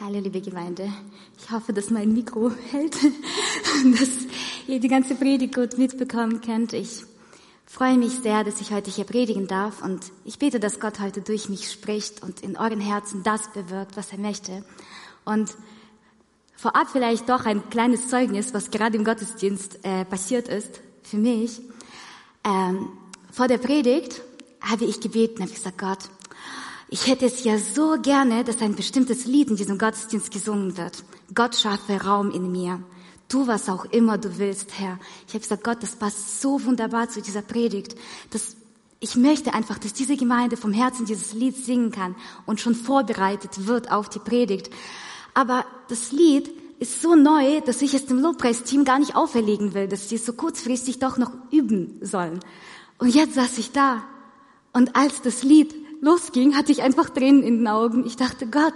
Hallo, liebe Gemeinde. Ich hoffe, dass mein Mikro hält, dass ihr die ganze Predigt gut mitbekommen könnt. Ich freue mich sehr, dass ich heute hier predigen darf und ich bete, dass Gott heute durch mich spricht und in euren Herzen das bewirkt, was er möchte. Und vorab vielleicht doch ein kleines Zeugnis, was gerade im Gottesdienst äh, passiert ist für mich. Ähm, vor der Predigt habe ich gebeten, habe gesagt, Gott, ich hätte es ja so gerne, dass ein bestimmtes Lied in diesem Gottesdienst gesungen wird. Gott schaffe Raum in mir. Tu, was auch immer du willst, Herr. Ich habe gesagt, Gott, das passt so wunderbar zu dieser Predigt. dass ich möchte einfach, dass diese Gemeinde vom Herzen dieses Lied singen kann und schon vorbereitet wird auf die Predigt. Aber das Lied ist so neu, dass ich es dem Lobpreisteam gar nicht auferlegen will, dass sie es so kurzfristig doch noch üben sollen. Und jetzt saß ich da. Und als das Lied losging, hatte ich einfach Tränen in den Augen. Ich dachte, Gott,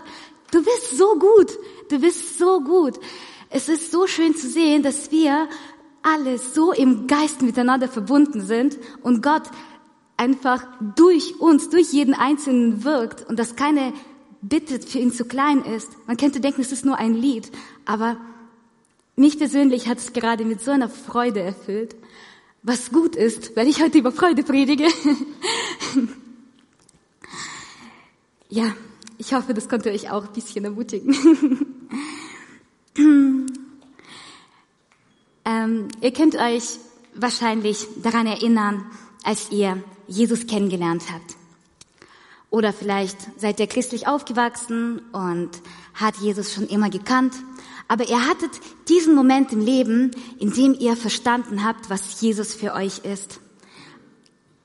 du bist so gut, du bist so gut. Es ist so schön zu sehen, dass wir alle so im Geist miteinander verbunden sind und Gott einfach durch uns, durch jeden Einzelnen wirkt und dass keine Bitte für ihn zu klein ist. Man könnte denken, es ist nur ein Lied, aber mich persönlich hat es gerade mit so einer Freude erfüllt, was gut ist, weil ich heute über Freude predige. Ja, ich hoffe, das konnte euch auch ein bisschen ermutigen. ähm, ihr könnt euch wahrscheinlich daran erinnern, als ihr Jesus kennengelernt habt. Oder vielleicht seid ihr christlich aufgewachsen und hat Jesus schon immer gekannt. Aber ihr hattet diesen Moment im Leben, in dem ihr verstanden habt, was Jesus für euch ist.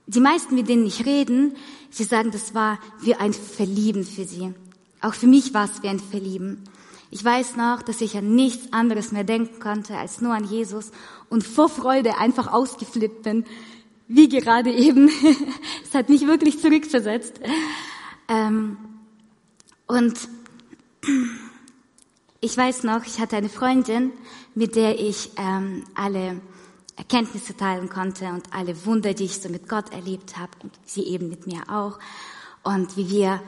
Die meisten, mit denen ich reden, Sie sagen, das war wie ein Verlieben für sie. Auch für mich war es wie ein Verlieben. Ich weiß noch, dass ich an nichts anderes mehr denken konnte als nur an Jesus und vor Freude einfach ausgeflippt bin, wie gerade eben. es hat mich wirklich zurückversetzt. Ähm, und ich weiß noch, ich hatte eine Freundin, mit der ich ähm, alle Erkenntnisse teilen konnte und alle Wunder, die ich so mit Gott erlebt habe und sie eben mit mir auch. Und wie wir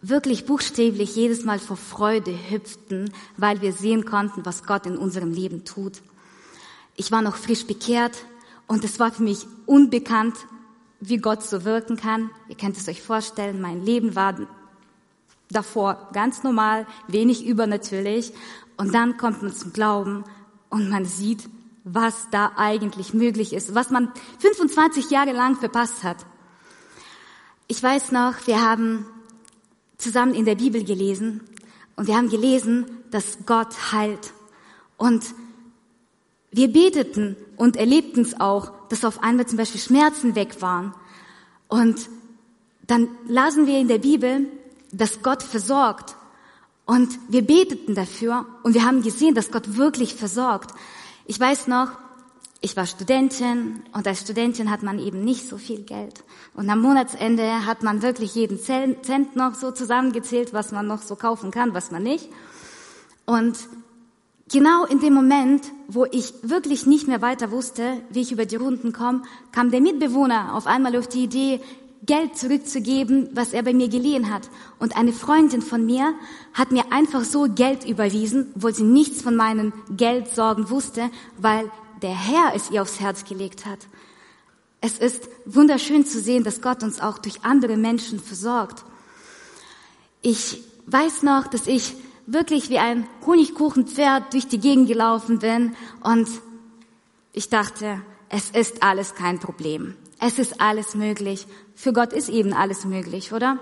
wirklich buchstäblich jedes Mal vor Freude hüpften, weil wir sehen konnten, was Gott in unserem Leben tut. Ich war noch frisch bekehrt und es war für mich unbekannt, wie Gott so wirken kann. Ihr könnt es euch vorstellen, mein Leben war davor ganz normal, wenig übernatürlich. Und dann kommt man zum Glauben und man sieht, was da eigentlich möglich ist, was man 25 Jahre lang verpasst hat. Ich weiß noch, wir haben zusammen in der Bibel gelesen und wir haben gelesen, dass Gott heilt. Und wir beteten und erlebten es auch, dass auf einmal zum Beispiel Schmerzen weg waren. Und dann lasen wir in der Bibel, dass Gott versorgt. Und wir beteten dafür und wir haben gesehen, dass Gott wirklich versorgt. Ich weiß noch, ich war Studentin und als Studentin hat man eben nicht so viel Geld. Und am Monatsende hat man wirklich jeden Cent noch so zusammengezählt, was man noch so kaufen kann, was man nicht. Und genau in dem Moment, wo ich wirklich nicht mehr weiter wusste, wie ich über die Runden komme, kam der Mitbewohner auf einmal auf die Idee, Geld zurückzugeben, was er bei mir geliehen hat. Und eine Freundin von mir hat mir einfach so Geld überwiesen, obwohl sie nichts von meinen Geldsorgen wusste, weil der Herr es ihr aufs Herz gelegt hat. Es ist wunderschön zu sehen, dass Gott uns auch durch andere Menschen versorgt. Ich weiß noch, dass ich wirklich wie ein Honigkuchenpferd durch die Gegend gelaufen bin und ich dachte, es ist alles kein Problem. Es ist alles möglich. Für Gott ist eben alles möglich, oder?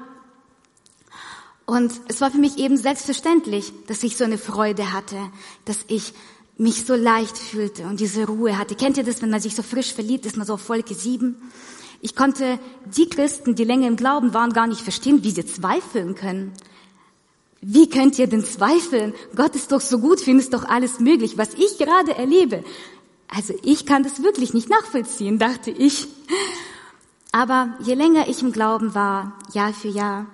Und es war für mich eben selbstverständlich, dass ich so eine Freude hatte, dass ich mich so leicht fühlte und diese Ruhe hatte. Kennt ihr das, wenn man sich so frisch verliebt ist, man so auf Wolke sieben? Ich konnte die Christen, die länger im Glauben waren, gar nicht verstehen, wie sie zweifeln können. Wie könnt ihr denn zweifeln? Gott ist doch so gut, für ihn ist doch alles möglich, was ich gerade erlebe. Also ich kann das wirklich nicht nachvollziehen, dachte ich. Aber je länger ich im Glauben war, Jahr für Jahr,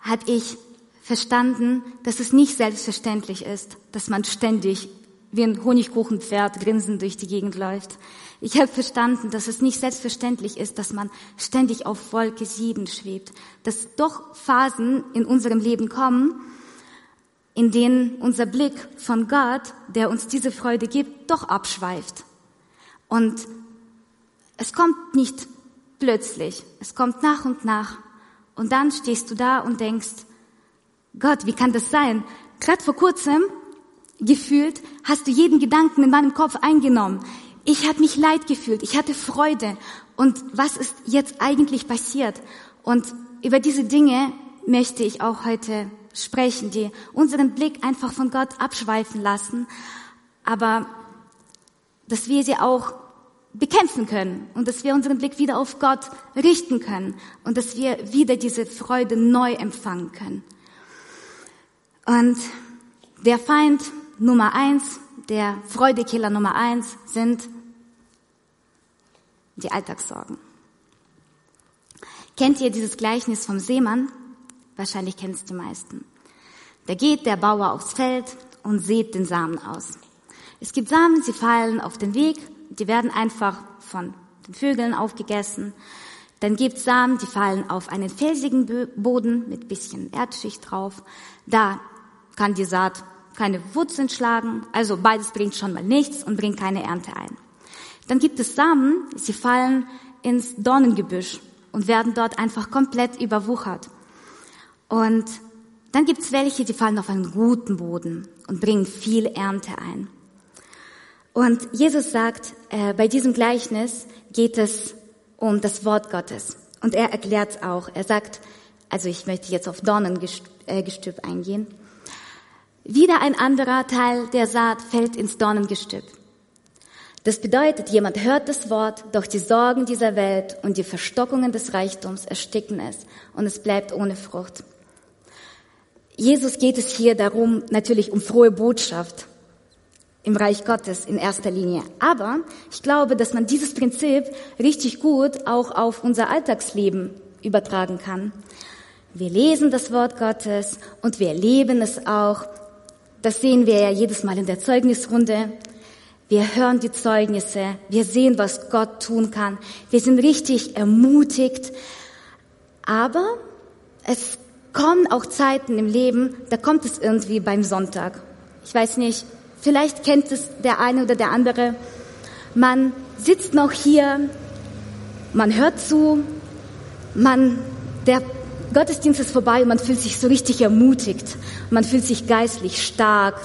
hat ich verstanden, dass es nicht selbstverständlich ist, dass man ständig wie ein Honigkuchenpferd grinsend durch die Gegend läuft. Ich habe verstanden, dass es nicht selbstverständlich ist, dass man ständig auf Wolke sieben schwebt, dass doch Phasen in unserem Leben kommen, in denen unser Blick von Gott, der uns diese Freude gibt, doch abschweift. Und es kommt nicht plötzlich, es kommt nach und nach. Und dann stehst du da und denkst, Gott, wie kann das sein? Gerade vor kurzem gefühlt hast du jeden Gedanken in meinem Kopf eingenommen. Ich habe mich leid gefühlt, ich hatte Freude. Und was ist jetzt eigentlich passiert? Und über diese Dinge möchte ich auch heute sprechen, die unseren Blick einfach von Gott abschweifen lassen, aber dass wir sie auch bekämpfen können und dass wir unseren Blick wieder auf Gott richten können und dass wir wieder diese Freude neu empfangen können. Und der Feind Nummer eins, der Freudekiller Nummer eins sind die Alltagssorgen. Kennt ihr dieses Gleichnis vom Seemann? Wahrscheinlich kennen es die meisten. Da geht der Bauer aufs Feld und sät den Samen aus. Es gibt Samen, sie fallen auf den Weg, die werden einfach von den Vögeln aufgegessen. Dann gibt es Samen, die fallen auf einen felsigen Boden mit bisschen Erdschicht drauf. Da kann die Saat keine Wurzeln schlagen, also beides bringt schon mal nichts und bringt keine Ernte ein. Dann gibt es Samen, sie fallen ins Dornengebüsch und werden dort einfach komplett überwuchert. Und dann gibt es welche, die fallen auf einen guten Boden und bringen viel Ernte ein. Und Jesus sagt, äh, bei diesem Gleichnis geht es um das Wort Gottes. Und er erklärt es auch. Er sagt, also ich möchte jetzt auf Dornengestüb äh, eingehen. Wieder ein anderer Teil der Saat fällt ins Dornengestüb. Das bedeutet, jemand hört das Wort, doch die Sorgen dieser Welt und die Verstockungen des Reichtums ersticken es und es bleibt ohne Frucht. Jesus geht es hier darum, natürlich um frohe Botschaft im Reich Gottes in erster Linie. Aber ich glaube, dass man dieses Prinzip richtig gut auch auf unser Alltagsleben übertragen kann. Wir lesen das Wort Gottes und wir leben es auch. Das sehen wir ja jedes Mal in der Zeugnisrunde. Wir hören die Zeugnisse, wir sehen, was Gott tun kann. Wir sind richtig ermutigt. Aber es kommen auch Zeiten im Leben, da kommt es irgendwie beim Sonntag. Ich weiß nicht, vielleicht kennt es der eine oder der andere. Man sitzt noch hier, man hört zu, man, der Gottesdienst ist vorbei und man fühlt sich so richtig ermutigt. Man fühlt sich geistlich stark,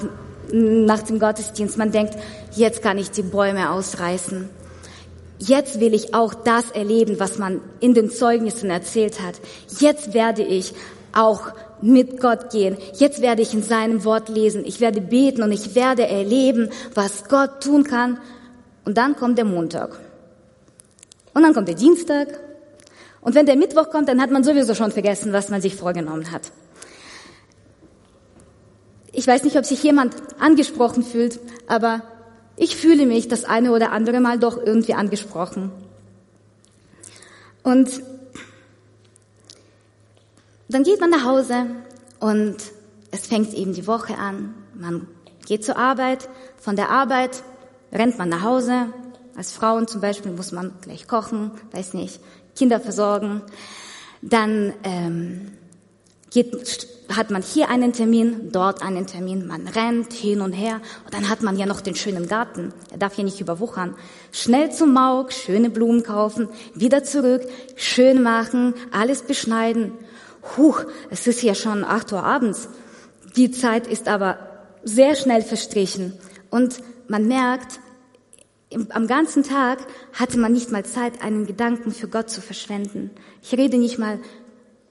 nach dem Gottesdienst, man denkt, jetzt kann ich die Bäume ausreißen. Jetzt will ich auch das erleben, was man in den Zeugnissen erzählt hat. Jetzt werde ich auch mit Gott gehen. Jetzt werde ich in seinem Wort lesen. Ich werde beten und ich werde erleben, was Gott tun kann. Und dann kommt der Montag. Und dann kommt der Dienstag. Und wenn der Mittwoch kommt, dann hat man sowieso schon vergessen, was man sich vorgenommen hat. Ich weiß nicht, ob sich jemand angesprochen fühlt, aber ich fühle mich das eine oder andere Mal doch irgendwie angesprochen. Und dann geht man nach Hause und es fängt eben die Woche an. Man geht zur Arbeit, von der Arbeit rennt man nach Hause. Als Frauen zum Beispiel muss man gleich kochen, weiß nicht, Kinder versorgen. Dann ähm, geht, hat man hier einen Termin, dort einen Termin, man rennt hin und her und dann hat man ja noch den schönen Garten, er darf hier nicht überwuchern. Schnell zum Mauk, schöne Blumen kaufen, wieder zurück, schön machen, alles beschneiden. Huch, es ist ja schon acht Uhr abends. Die Zeit ist aber sehr schnell verstrichen und man merkt, am ganzen Tag hatte man nicht mal Zeit, einen Gedanken für Gott zu verschwenden. Ich rede nicht mal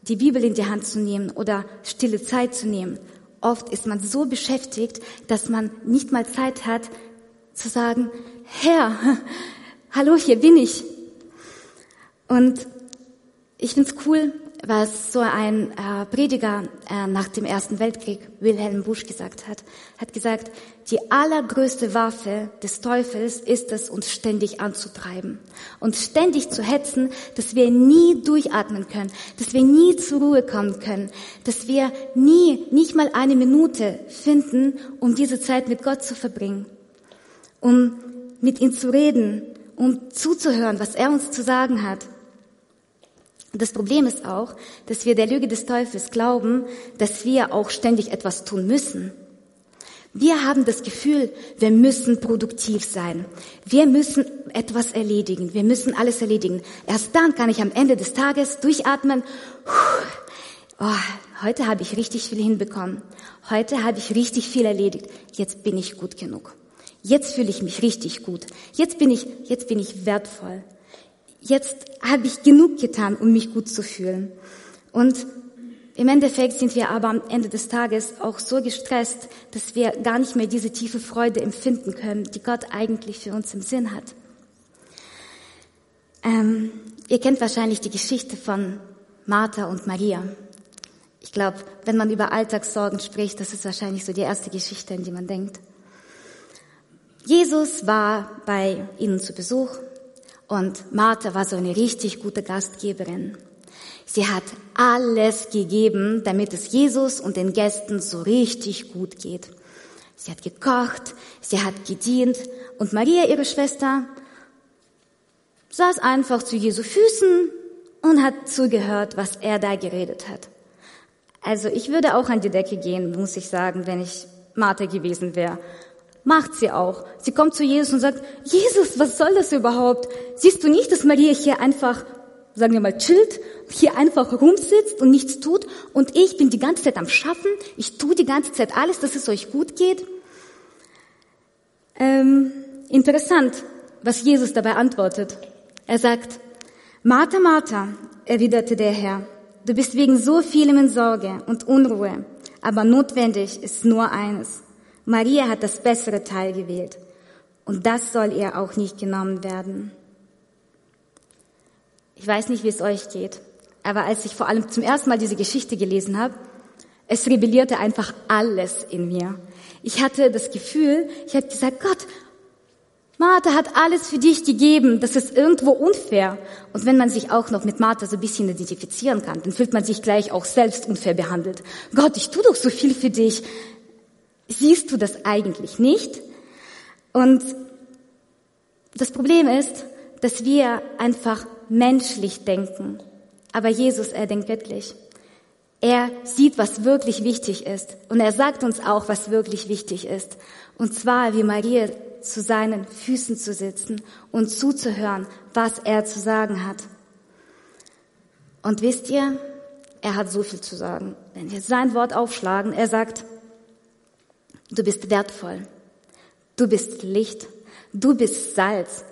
die Bibel in die Hand zu nehmen oder stille Zeit zu nehmen. Oft ist man so beschäftigt, dass man nicht mal Zeit hat zu sagen, Herr, hallo, hier bin ich. Und ich find's cool, was so ein äh, Prediger äh, nach dem Ersten Weltkrieg, Wilhelm Busch, gesagt hat. Hat gesagt, die allergrößte Waffe des Teufels ist es, uns ständig anzutreiben. und ständig zu hetzen, dass wir nie durchatmen können, dass wir nie zur Ruhe kommen können, dass wir nie, nicht mal eine Minute finden, um diese Zeit mit Gott zu verbringen, um mit ihm zu reden, um zuzuhören, was er uns zu sagen hat. Das Problem ist auch, dass wir der Lüge des Teufels glauben, dass wir auch ständig etwas tun müssen. Wir haben das Gefühl, wir müssen produktiv sein. Wir müssen etwas erledigen. Wir müssen alles erledigen. Erst dann kann ich am Ende des Tages durchatmen. Oh, heute habe ich richtig viel hinbekommen. Heute habe ich richtig viel erledigt. Jetzt bin ich gut genug. Jetzt fühle ich mich richtig gut. Jetzt bin ich, jetzt bin ich wertvoll. Jetzt habe ich genug getan, um mich gut zu fühlen. Und im Endeffekt sind wir aber am Ende des Tages auch so gestresst, dass wir gar nicht mehr diese tiefe Freude empfinden können, die Gott eigentlich für uns im Sinn hat. Ähm, ihr kennt wahrscheinlich die Geschichte von Martha und Maria. Ich glaube, wenn man über Alltagssorgen spricht, das ist wahrscheinlich so die erste Geschichte, an die man denkt. Jesus war bei ihnen zu Besuch und Martha war so eine richtig gute Gastgeberin. Sie hat alles gegeben, damit es Jesus und den Gästen so richtig gut geht. Sie hat gekocht, sie hat gedient und Maria, ihre Schwester, saß einfach zu Jesu Füßen und hat zugehört, was er da geredet hat. Also ich würde auch an die Decke gehen, muss ich sagen, wenn ich Martha gewesen wäre. Macht sie auch. Sie kommt zu Jesus und sagt, Jesus, was soll das überhaupt? Siehst du nicht, dass Maria hier einfach sagen wir mal, chillt, hier einfach rumsitzt und nichts tut und ich bin die ganze Zeit am Schaffen, ich tue die ganze Zeit alles, dass es euch gut geht. Ähm, interessant, was Jesus dabei antwortet. Er sagt, Martha, Martha, erwiderte der Herr, du bist wegen so vielem in Sorge und Unruhe, aber notwendig ist nur eines. Maria hat das bessere Teil gewählt und das soll ihr auch nicht genommen werden. Ich weiß nicht, wie es euch geht, aber als ich vor allem zum ersten Mal diese Geschichte gelesen habe, es rebellierte einfach alles in mir. Ich hatte das Gefühl, ich habe gesagt, Gott, Martha hat alles für dich gegeben, das ist irgendwo unfair. Und wenn man sich auch noch mit Martha so ein bisschen identifizieren kann, dann fühlt man sich gleich auch selbst unfair behandelt. Gott, ich tue doch so viel für dich. Siehst du das eigentlich nicht? Und das Problem ist, dass wir einfach menschlich denken. Aber Jesus, er denkt göttlich. Er sieht, was wirklich wichtig ist. Und er sagt uns auch, was wirklich wichtig ist. Und zwar, wie Maria zu seinen Füßen zu sitzen und zuzuhören, was er zu sagen hat. Und wisst ihr, er hat so viel zu sagen. Wenn wir sein Wort aufschlagen, er sagt, du bist wertvoll, du bist Licht, du bist Salz,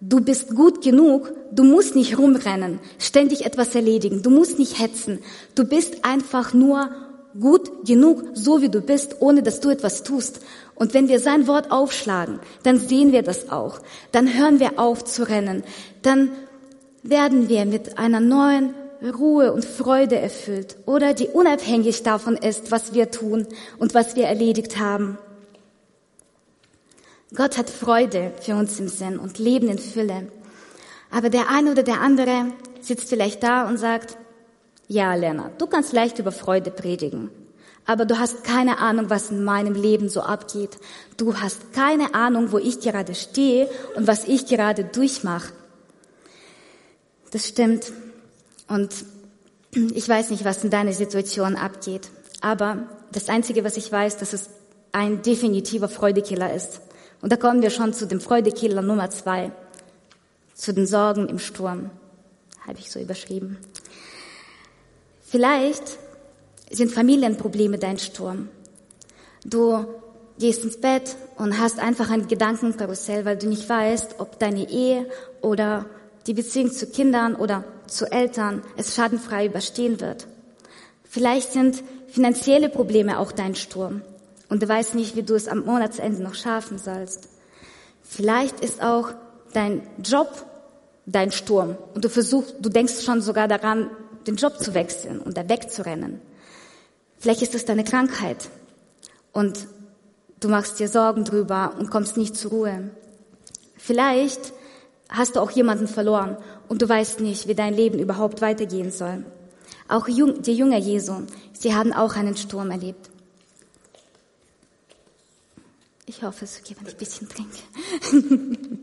Du bist gut genug, du musst nicht rumrennen, ständig etwas erledigen, du musst nicht hetzen. Du bist einfach nur gut genug, so wie du bist, ohne dass du etwas tust. Und wenn wir sein Wort aufschlagen, dann sehen wir das auch. Dann hören wir auf zu rennen. Dann werden wir mit einer neuen Ruhe und Freude erfüllt oder die unabhängig davon ist, was wir tun und was wir erledigt haben. Gott hat Freude für uns im Sinn und Leben in Fülle. Aber der eine oder der andere sitzt vielleicht da und sagt, ja, Lennart, du kannst leicht über Freude predigen, aber du hast keine Ahnung, was in meinem Leben so abgeht. Du hast keine Ahnung, wo ich gerade stehe und was ich gerade durchmache. Das stimmt. Und ich weiß nicht, was in deiner Situation abgeht. Aber das Einzige, was ich weiß, dass es ein definitiver Freudekiller ist. Und da kommen wir schon zu dem Freudekiller Nummer zwei, zu den Sorgen im Sturm, habe ich so überschrieben. Vielleicht sind Familienprobleme dein Sturm. Du gehst ins Bett und hast einfach ein Gedankenkarussell, weil du nicht weißt, ob deine Ehe oder die Beziehung zu Kindern oder zu Eltern es schadenfrei überstehen wird. Vielleicht sind finanzielle Probleme auch dein Sturm und du weißt nicht, wie du es am Monatsende noch schaffen sollst. Vielleicht ist auch dein Job dein Sturm und du versuchst, du denkst schon sogar daran, den Job zu wechseln und da wegzurennen. Vielleicht ist es deine Krankheit und du machst dir Sorgen drüber und kommst nicht zur Ruhe. Vielleicht hast du auch jemanden verloren und du weißt nicht, wie dein Leben überhaupt weitergehen soll. Auch die Jünger Jesu, sie haben auch einen Sturm erlebt. Ich hoffe, es okay, wenn ich ein bisschen trinke.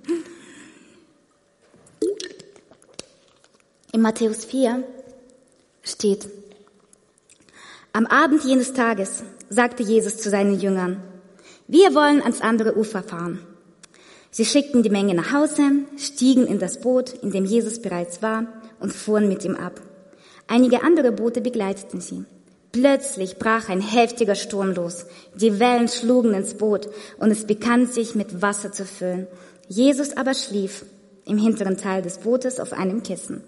In Matthäus 4 steht, am Abend jenes Tages sagte Jesus zu seinen Jüngern, wir wollen ans andere Ufer fahren. Sie schickten die Menge nach Hause, stiegen in das Boot, in dem Jesus bereits war, und fuhren mit ihm ab. Einige andere Boote begleiteten sie. Plötzlich brach ein heftiger Sturm los. Die Wellen schlugen ins Boot und es begann sich mit Wasser zu füllen. Jesus aber schlief im hinteren Teil des Bootes auf einem Kissen.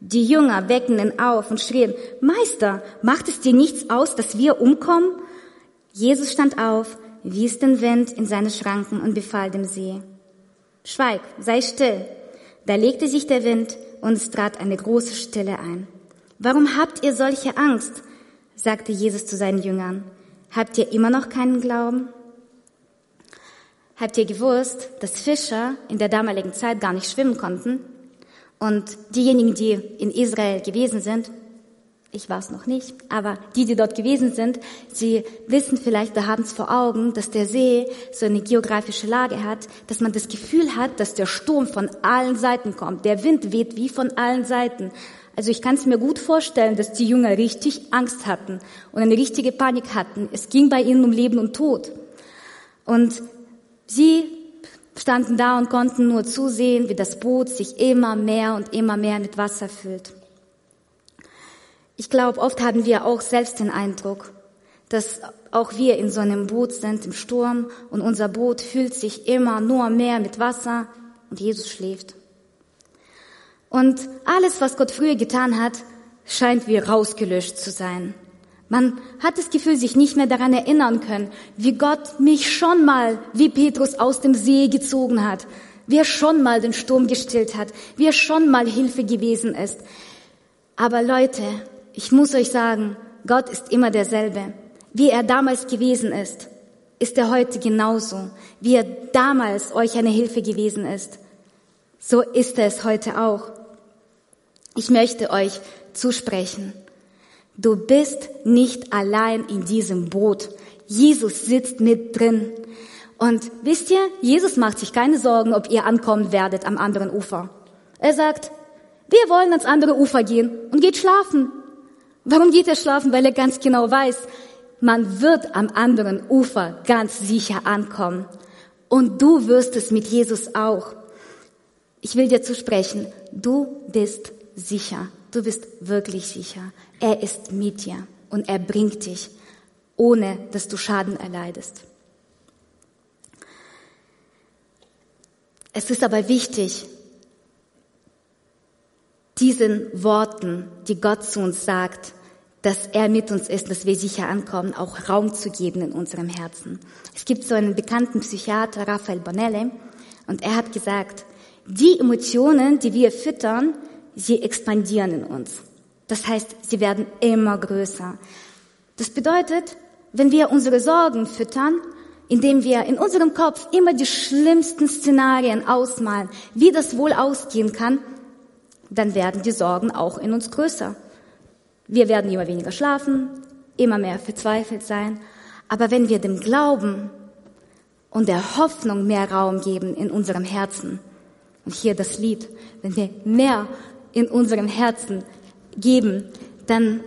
Die Jünger weckten ihn auf und schrien, Meister, macht es dir nichts aus, dass wir umkommen? Jesus stand auf, wies den Wind in seine Schranken und befahl dem See, Schweig, sei still. Da legte sich der Wind und es trat eine große Stille ein. Warum habt ihr solche Angst? sagte Jesus zu seinen Jüngern. Habt ihr immer noch keinen Glauben? Habt ihr gewusst, dass Fischer in der damaligen Zeit gar nicht schwimmen konnten? Und diejenigen, die in Israel gewesen sind, ich war es noch nicht, aber die, die dort gewesen sind, sie wissen vielleicht, da haben es vor Augen, dass der See so eine geografische Lage hat, dass man das Gefühl hat, dass der Sturm von allen Seiten kommt. Der Wind weht wie von allen Seiten. Also ich kann es mir gut vorstellen, dass die Jünger richtig Angst hatten und eine richtige Panik hatten. Es ging bei ihnen um Leben und Tod. Und sie standen da und konnten nur zusehen, wie das Boot sich immer mehr und immer mehr mit Wasser füllt. Ich glaube, oft haben wir auch selbst den Eindruck, dass auch wir in so einem Boot sind im Sturm und unser Boot füllt sich immer nur mehr mit Wasser und Jesus schläft. Und alles, was Gott früher getan hat, scheint wie rausgelöscht zu sein. Man hat das Gefühl, sich nicht mehr daran erinnern können, wie Gott mich schon mal, wie Petrus aus dem See gezogen hat, wie er schon mal den Sturm gestillt hat, wie er schon mal Hilfe gewesen ist. Aber Leute, ich muss euch sagen, Gott ist immer derselbe. Wie er damals gewesen ist, ist er heute genauso. Wie er damals euch eine Hilfe gewesen ist, so ist er es heute auch. Ich möchte euch zusprechen. Du bist nicht allein in diesem Boot. Jesus sitzt mit drin. Und wisst ihr, Jesus macht sich keine Sorgen, ob ihr ankommen werdet am anderen Ufer. Er sagt, wir wollen ans andere Ufer gehen und geht schlafen. Warum geht er schlafen? Weil er ganz genau weiß, man wird am anderen Ufer ganz sicher ankommen. Und du wirst es mit Jesus auch. Ich will dir zusprechen, du bist sicher. Du bist wirklich sicher. Er ist mit dir und er bringt dich, ohne dass du Schaden erleidest. Es ist aber wichtig, diesen Worten, die Gott zu uns sagt, dass er mit uns ist, dass wir sicher ankommen, auch Raum zu geben in unserem Herzen. Es gibt so einen bekannten Psychiater, Raphael Bonelle, und er hat gesagt, die Emotionen, die wir füttern, sie expandieren in uns. Das heißt, sie werden immer größer. Das bedeutet, wenn wir unsere Sorgen füttern, indem wir in unserem Kopf immer die schlimmsten Szenarien ausmalen, wie das wohl ausgehen kann, dann werden die Sorgen auch in uns größer. Wir werden immer weniger schlafen, immer mehr verzweifelt sein. Aber wenn wir dem Glauben und der Hoffnung mehr Raum geben in unserem Herzen, und hier das Lied, wenn wir mehr in unserem Herzen geben, dann,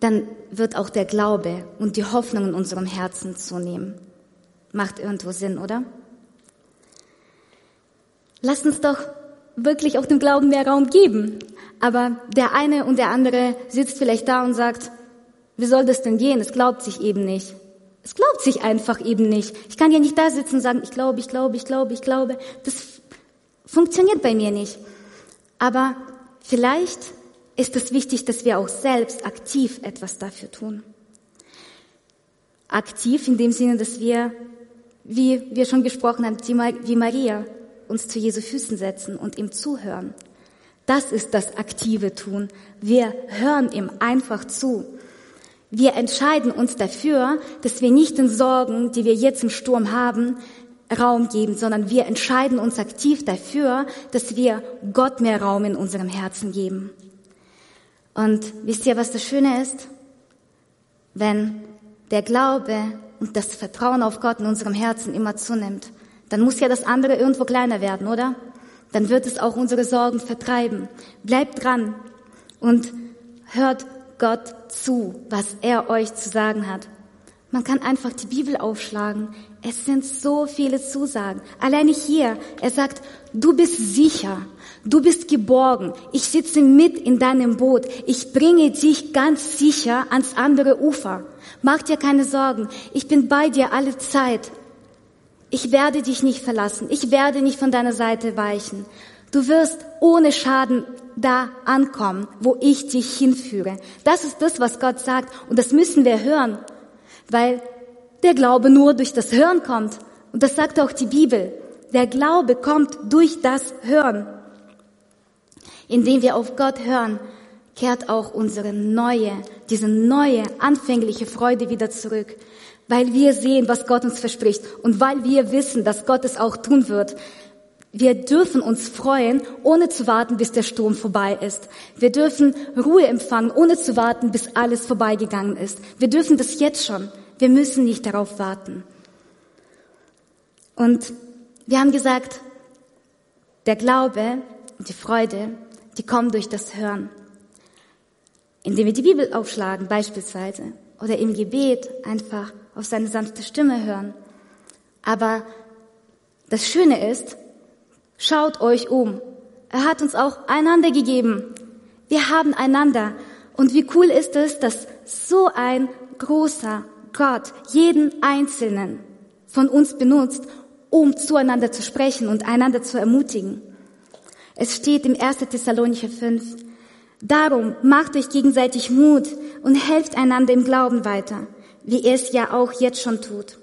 dann wird auch der Glaube und die Hoffnung in unserem Herzen zunehmen. Macht irgendwo Sinn, oder? Lasst uns doch wirklich auch dem Glauben mehr Raum geben. Aber der eine und der andere sitzt vielleicht da und sagt, wie soll das denn gehen? Es glaubt sich eben nicht. Es glaubt sich einfach eben nicht. Ich kann ja nicht da sitzen und sagen, ich glaube, ich glaube, ich glaube, ich glaube. Das funktioniert bei mir nicht. Aber vielleicht ist es wichtig, dass wir auch selbst aktiv etwas dafür tun. Aktiv in dem Sinne, dass wir, wie wir schon gesprochen haben, wie Maria, uns zu Jesu Füßen setzen und ihm zuhören. Das ist das aktive Tun. Wir hören ihm einfach zu. Wir entscheiden uns dafür, dass wir nicht den Sorgen, die wir jetzt im Sturm haben, Raum geben, sondern wir entscheiden uns aktiv dafür, dass wir Gott mehr Raum in unserem Herzen geben. Und wisst ihr, was das Schöne ist? Wenn der Glaube und das Vertrauen auf Gott in unserem Herzen immer zunimmt, dann muss ja das andere irgendwo kleiner werden, oder? dann wird es auch unsere Sorgen vertreiben. Bleibt dran und hört Gott zu, was er euch zu sagen hat. Man kann einfach die Bibel aufschlagen. Es sind so viele Zusagen. Alleine hier, er sagt, du bist sicher, du bist geborgen, ich sitze mit in deinem Boot, ich bringe dich ganz sicher ans andere Ufer. Mach dir keine Sorgen, ich bin bei dir alle Zeit. Ich werde dich nicht verlassen, ich werde nicht von deiner Seite weichen. Du wirst ohne Schaden da ankommen, wo ich dich hinführe. Das ist das, was Gott sagt und das müssen wir hören weil der Glaube nur durch das Hören kommt. Und das sagt auch die Bibel. Der Glaube kommt durch das Hören. Indem wir auf Gott hören, kehrt auch unsere neue, diese neue, anfängliche Freude wieder zurück. Weil wir sehen, was Gott uns verspricht und weil wir wissen, dass Gott es auch tun wird. Wir dürfen uns freuen, ohne zu warten, bis der Sturm vorbei ist. Wir dürfen Ruhe empfangen, ohne zu warten, bis alles vorbeigegangen ist. Wir dürfen das jetzt schon. Wir müssen nicht darauf warten. Und wir haben gesagt, der Glaube und die Freude, die kommen durch das Hören. Indem wir die Bibel aufschlagen beispielsweise oder im Gebet einfach auf seine sanfte Stimme hören. Aber das Schöne ist, Schaut euch um. Er hat uns auch einander gegeben. Wir haben einander. Und wie cool ist es, dass so ein großer Gott jeden Einzelnen von uns benutzt, um zueinander zu sprechen und einander zu ermutigen. Es steht im 1. Thessalonicher 5, Darum macht euch gegenseitig Mut und helft einander im Glauben weiter, wie ihr es ja auch jetzt schon tut.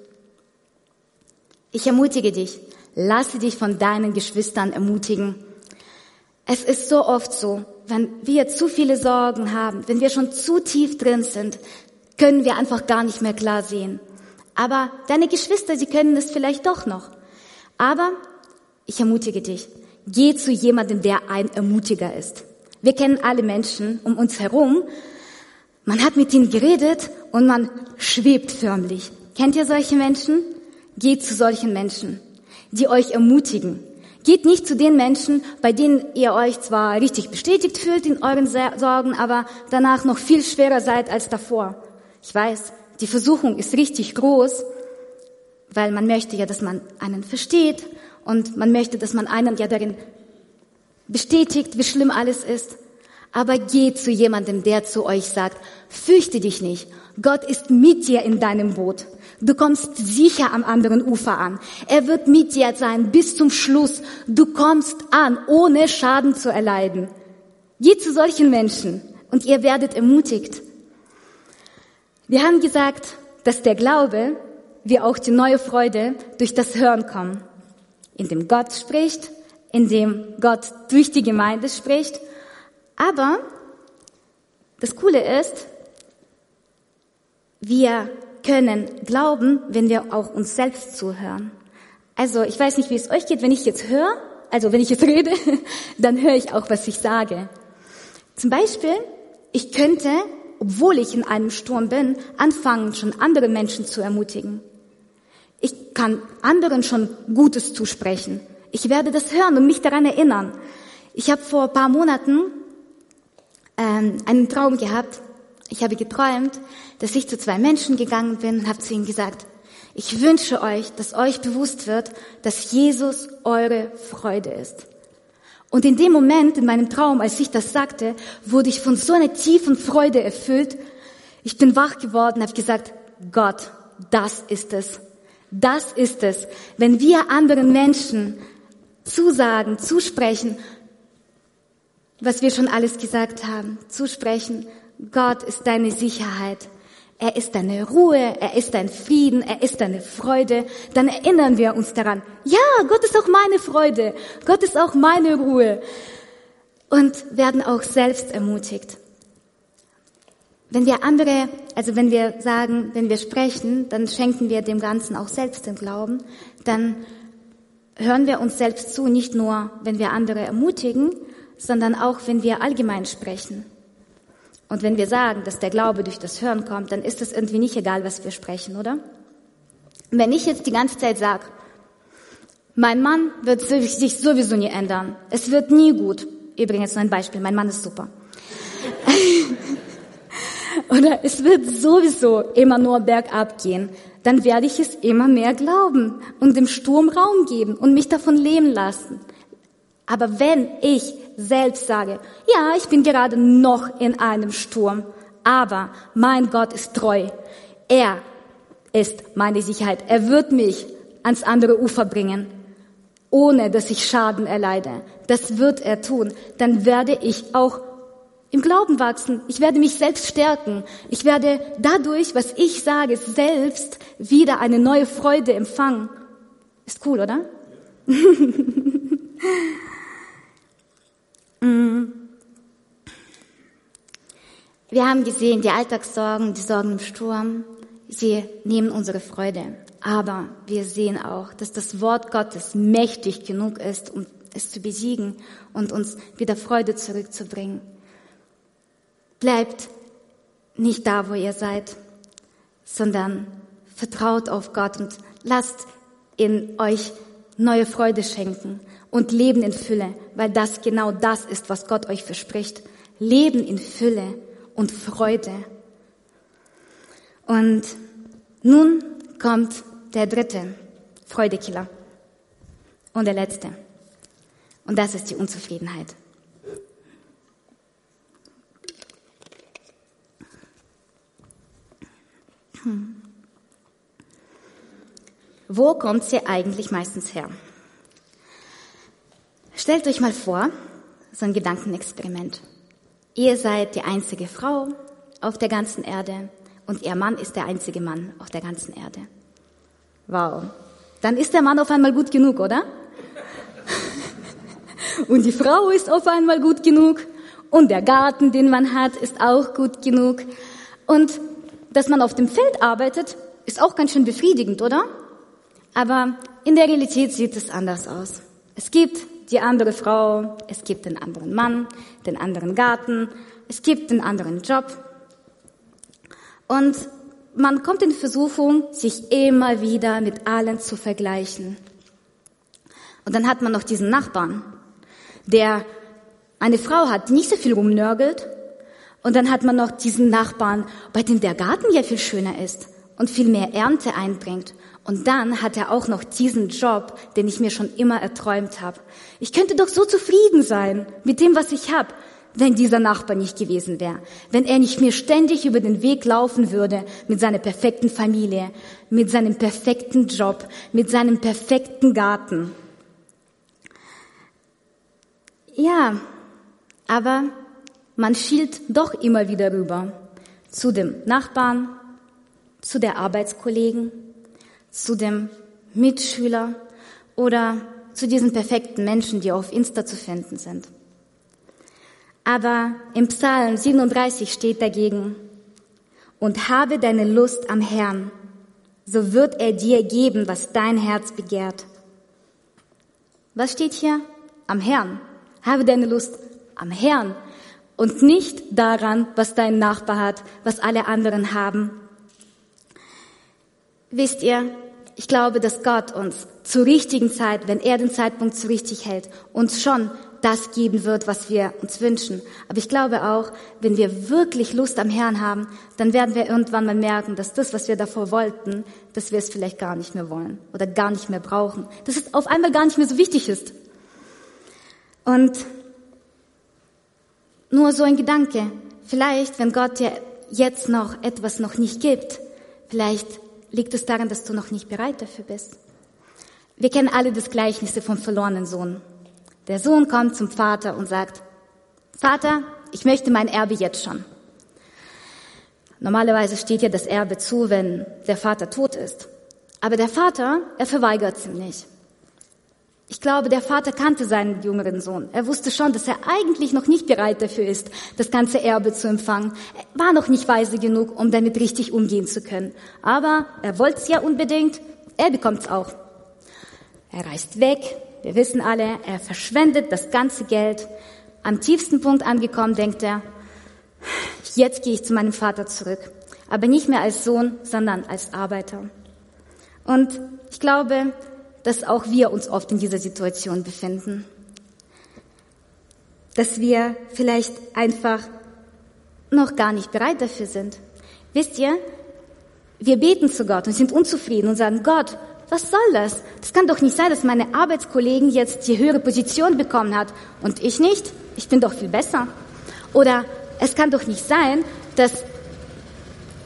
Ich ermutige dich, Lasse dich von deinen Geschwistern ermutigen. Es ist so oft so, wenn wir zu viele Sorgen haben, wenn wir schon zu tief drin sind, können wir einfach gar nicht mehr klar sehen. Aber deine Geschwister, sie können es vielleicht doch noch. Aber ich ermutige dich, geh zu jemandem, der ein Ermutiger ist. Wir kennen alle Menschen um uns herum. Man hat mit ihnen geredet und man schwebt förmlich. Kennt ihr solche Menschen? Geht zu solchen Menschen die euch ermutigen. Geht nicht zu den Menschen, bei denen ihr euch zwar richtig bestätigt fühlt in euren Sorgen, aber danach noch viel schwerer seid als davor. Ich weiß, die Versuchung ist richtig groß, weil man möchte ja, dass man einen versteht und man möchte, dass man einen ja darin bestätigt, wie schlimm alles ist. Aber geht zu jemandem, der zu euch sagt, fürchte dich nicht, Gott ist mit dir in deinem Boot. Du kommst sicher am anderen Ufer an. Er wird mit dir sein bis zum Schluss. Du kommst an, ohne Schaden zu erleiden. Geht zu solchen Menschen und ihr werdet ermutigt. Wir haben gesagt, dass der Glaube, wie auch die neue Freude, durch das Hören kommen. Indem Gott spricht, indem Gott durch die Gemeinde spricht. Aber das Coole ist, wir können glauben, wenn wir auch uns selbst zuhören. Also ich weiß nicht, wie es euch geht, wenn ich jetzt höre, also wenn ich jetzt rede, dann höre ich auch, was ich sage. Zum Beispiel, ich könnte, obwohl ich in einem Sturm bin, anfangen, schon andere Menschen zu ermutigen. Ich kann anderen schon Gutes zusprechen. Ich werde das hören und mich daran erinnern. Ich habe vor ein paar Monaten ähm, einen Traum gehabt, ich habe geträumt, dass ich zu zwei Menschen gegangen bin und habe zu ihnen gesagt, ich wünsche euch, dass euch bewusst wird, dass Jesus eure Freude ist. Und in dem Moment, in meinem Traum, als ich das sagte, wurde ich von so einer tiefen Freude erfüllt. Ich bin wach geworden, habe gesagt, Gott, das ist es. Das ist es. Wenn wir anderen Menschen zusagen, zusprechen, was wir schon alles gesagt haben, zusprechen, Gott ist deine Sicherheit. Er ist deine Ruhe, er ist dein Frieden, er ist deine Freude. Dann erinnern wir uns daran, ja, Gott ist auch meine Freude, Gott ist auch meine Ruhe. Und werden auch selbst ermutigt. Wenn wir andere, also wenn wir sagen, wenn wir sprechen, dann schenken wir dem Ganzen auch selbst den Glauben, dann hören wir uns selbst zu, nicht nur, wenn wir andere ermutigen, sondern auch, wenn wir allgemein sprechen. Und wenn wir sagen, dass der Glaube durch das Hören kommt, dann ist es irgendwie nicht egal, was wir sprechen, oder? wenn ich jetzt die ganze Zeit sage, Mein Mann wird sich sowieso nie ändern. Es wird nie gut. Übrigens nur ein Beispiel. Mein Mann ist super. Oder es wird sowieso immer nur bergab gehen. Dann werde ich es immer mehr glauben und dem Sturm Raum geben und mich davon leben lassen. Aber wenn ich selbst sage, ja, ich bin gerade noch in einem Sturm, aber mein Gott ist treu. Er ist meine Sicherheit. Er wird mich ans andere Ufer bringen, ohne dass ich Schaden erleide. Das wird er tun. Dann werde ich auch im Glauben wachsen. Ich werde mich selbst stärken. Ich werde dadurch, was ich sage, selbst wieder eine neue Freude empfangen. Ist cool, oder? Mm. Wir haben gesehen, die Alltagssorgen, die Sorgen im Sturm, sie nehmen unsere Freude. Aber wir sehen auch, dass das Wort Gottes mächtig genug ist, um es zu besiegen und uns wieder Freude zurückzubringen. Bleibt nicht da, wo ihr seid, sondern vertraut auf Gott und lasst in euch neue Freude schenken und Leben in Fülle, weil das genau das ist, was Gott euch verspricht. Leben in Fülle und Freude. Und nun kommt der dritte Freudekiller und der letzte. Und das ist die Unzufriedenheit. Hm. Wo kommt sie eigentlich meistens her? Stellt euch mal vor, so ein Gedankenexperiment. Ihr seid die einzige Frau auf der ganzen Erde und ihr Mann ist der einzige Mann auf der ganzen Erde. Wow. Dann ist der Mann auf einmal gut genug, oder? und die Frau ist auf einmal gut genug und der Garten, den man hat, ist auch gut genug. Und dass man auf dem Feld arbeitet, ist auch ganz schön befriedigend, oder? Aber in der Realität sieht es anders aus. Es gibt die andere Frau, es gibt den anderen Mann, den anderen Garten, es gibt den anderen Job. Und man kommt in Versuchung, sich immer wieder mit allen zu vergleichen. Und dann hat man noch diesen Nachbarn, der eine Frau hat, die nicht so viel rumnörgelt. Und dann hat man noch diesen Nachbarn, bei dem der Garten ja viel schöner ist und viel mehr Ernte einbringt. Und dann hat er auch noch diesen Job, den ich mir schon immer erträumt habe. Ich könnte doch so zufrieden sein mit dem, was ich habe, wenn dieser Nachbar nicht gewesen wäre, wenn er nicht mir ständig über den Weg laufen würde mit seiner perfekten Familie, mit seinem perfekten Job, mit seinem perfekten Garten. Ja, aber man schielt doch immer wieder rüber zu dem Nachbarn, zu der Arbeitskollegen, zu dem Mitschüler oder zu diesen perfekten Menschen, die auf Insta zu finden sind. Aber im Psalm 37 steht dagegen, und habe deine Lust am Herrn, so wird er dir geben, was dein Herz begehrt. Was steht hier? Am Herrn. Habe deine Lust am Herrn und nicht daran, was dein Nachbar hat, was alle anderen haben. Wisst ihr, ich glaube, dass Gott uns zur richtigen Zeit, wenn er den Zeitpunkt zu richtig hält, uns schon das geben wird, was wir uns wünschen. Aber ich glaube auch, wenn wir wirklich Lust am Herrn haben, dann werden wir irgendwann mal merken, dass das, was wir davor wollten, dass wir es vielleicht gar nicht mehr wollen oder gar nicht mehr brauchen. Dass es auf einmal gar nicht mehr so wichtig ist. Und nur so ein Gedanke. Vielleicht, wenn Gott dir jetzt noch etwas noch nicht gibt, vielleicht liegt es daran, dass du noch nicht bereit dafür bist. Wir kennen alle das Gleichnisse vom verlorenen Sohn. Der Sohn kommt zum Vater und sagt, Vater, ich möchte mein Erbe jetzt schon. Normalerweise steht ja das Erbe zu, wenn der Vater tot ist. Aber der Vater, er verweigert es ihm nicht. Ich glaube, der Vater kannte seinen jüngeren Sohn. Er wusste schon, dass er eigentlich noch nicht bereit dafür ist, das ganze Erbe zu empfangen. Er war noch nicht weise genug, um damit richtig umgehen zu können. Aber er wollte es ja unbedingt. Er bekommt es auch. Er reist weg. Wir wissen alle, er verschwendet das ganze Geld. Am tiefsten Punkt angekommen, denkt er, jetzt gehe ich zu meinem Vater zurück. Aber nicht mehr als Sohn, sondern als Arbeiter. Und ich glaube, dass auch wir uns oft in dieser Situation befinden. Dass wir vielleicht einfach noch gar nicht bereit dafür sind. Wisst ihr, wir beten zu Gott und sind unzufrieden und sagen, Gott, was soll das? Das kann doch nicht sein, dass meine Arbeitskollegen jetzt die höhere Position bekommen hat und ich nicht. Ich bin doch viel besser. Oder es kann doch nicht sein, dass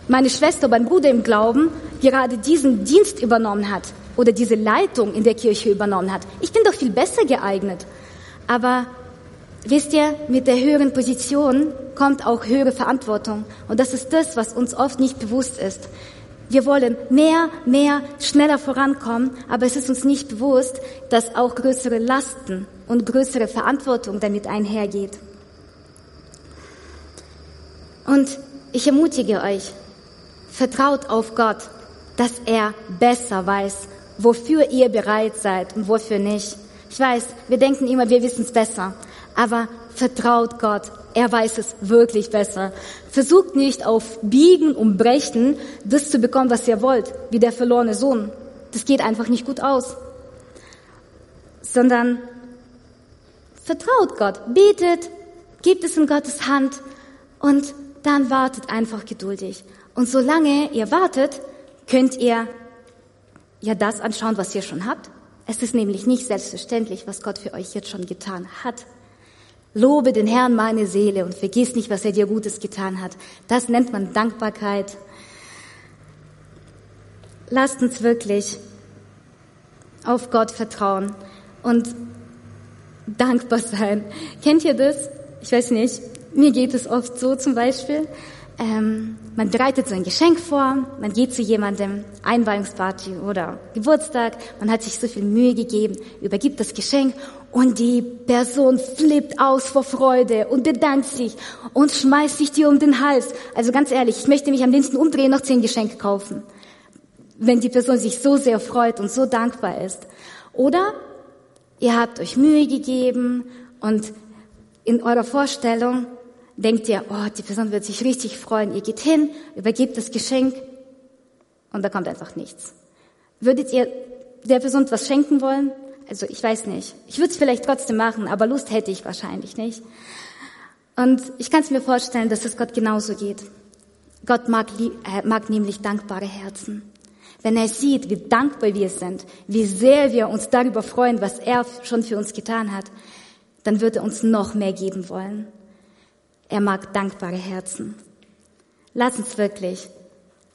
meine Schwester mein Bruder im Glauben gerade diesen Dienst übernommen hat oder diese Leitung in der Kirche übernommen hat. Ich bin doch viel besser geeignet. Aber wisst ihr, mit der höheren Position kommt auch höhere Verantwortung. Und das ist das, was uns oft nicht bewusst ist. Wir wollen mehr, mehr, schneller vorankommen, aber es ist uns nicht bewusst, dass auch größere Lasten und größere Verantwortung damit einhergeht. Und ich ermutige euch, vertraut auf Gott, dass er besser weiß, wofür ihr bereit seid und wofür nicht. Ich weiß, wir denken immer, wir wissen es besser, aber vertraut Gott, er weiß es wirklich besser. Versucht nicht auf Biegen und Brechen das zu bekommen, was ihr wollt, wie der verlorene Sohn. Das geht einfach nicht gut aus. Sondern vertraut Gott, betet, gebt es in Gottes Hand und dann wartet einfach geduldig. Und solange ihr wartet, könnt ihr ja das anschauen, was ihr schon habt. Es ist nämlich nicht selbstverständlich, was Gott für euch jetzt schon getan hat. Lobe den Herrn meine Seele und vergiss nicht, was er dir Gutes getan hat. Das nennt man Dankbarkeit. Lasst uns wirklich auf Gott vertrauen und dankbar sein. Kennt ihr das? Ich weiß nicht. Mir geht es oft so zum Beispiel. Ähm, man bereitet so ein Geschenk vor, man geht zu jemandem, Einweihungsparty oder Geburtstag, man hat sich so viel Mühe gegeben, übergibt das Geschenk und die Person flippt aus vor Freude und bedankt sich und schmeißt sich dir um den Hals. Also ganz ehrlich, ich möchte mich am liebsten umdrehen, noch zehn Geschenke kaufen, wenn die Person sich so sehr freut und so dankbar ist. Oder ihr habt euch Mühe gegeben und in eurer Vorstellung denkt ihr, oh, die Person wird sich richtig freuen. Ihr geht hin, übergebt das Geschenk und da kommt einfach nichts. Würdet ihr der Person was schenken wollen? Also ich weiß nicht. Ich würde es vielleicht trotzdem machen, aber Lust hätte ich wahrscheinlich nicht. Und ich kann es mir vorstellen, dass es Gott genauso geht. Gott mag, äh, mag nämlich dankbare Herzen. Wenn er sieht, wie dankbar wir sind, wie sehr wir uns darüber freuen, was er schon für uns getan hat, dann wird er uns noch mehr geben wollen. Er mag dankbare Herzen. Lass uns wirklich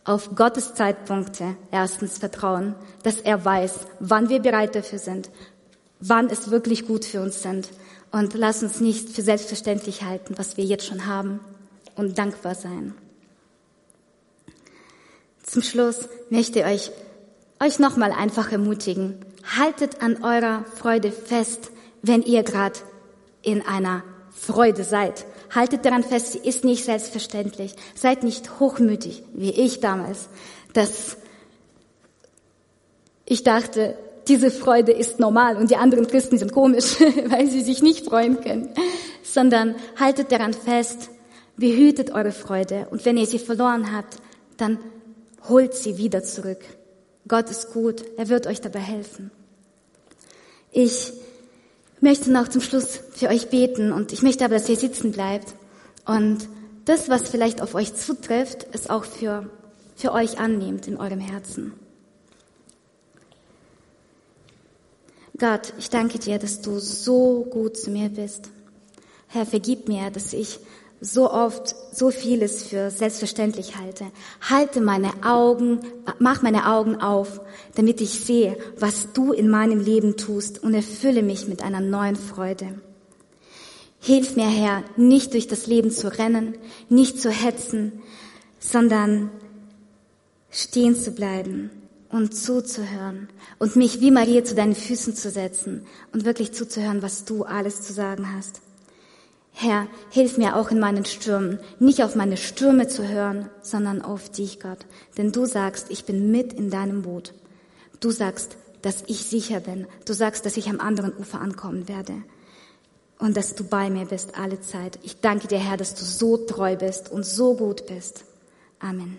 auf Gottes Zeitpunkte erstens vertrauen, dass er weiß, wann wir bereit dafür sind, wann es wirklich gut für uns sind. Und lass uns nicht für selbstverständlich halten, was wir jetzt schon haben und dankbar sein. Zum Schluss möchte ich euch, euch nochmal einfach ermutigen. Haltet an eurer Freude fest, wenn ihr gerade in einer Freude seid. Haltet daran fest, sie ist nicht selbstverständlich. Seid nicht hochmütig, wie ich damals, dass ich dachte, diese Freude ist normal und die anderen Christen sind komisch, weil sie sich nicht freuen können. Sondern haltet daran fest, behütet eure Freude und wenn ihr sie verloren habt, dann holt sie wieder zurück. Gott ist gut, er wird euch dabei helfen. Ich möchte noch zum Schluss für euch beten und ich möchte aber, dass ihr sitzen bleibt und das, was vielleicht auf euch zutrifft, ist auch für, für euch annehmt in eurem Herzen. Gott, ich danke dir, dass du so gut zu mir bist. Herr, vergib mir, dass ich so oft so vieles für selbstverständlich halte. Halte meine Augen, mach meine Augen auf, damit ich sehe, was du in meinem Leben tust und erfülle mich mit einer neuen Freude. Hilf mir, Herr, nicht durch das Leben zu rennen, nicht zu hetzen, sondern stehen zu bleiben und zuzuhören und mich wie Maria zu deinen Füßen zu setzen und wirklich zuzuhören, was du alles zu sagen hast. Herr, hilf mir auch in meinen Stürmen, nicht auf meine Stürme zu hören, sondern auf dich, Gott. Denn du sagst, ich bin mit in deinem Boot. Du sagst, dass ich sicher bin. Du sagst, dass ich am anderen Ufer ankommen werde. Und dass du bei mir bist alle Zeit. Ich danke dir, Herr, dass du so treu bist und so gut bist. Amen.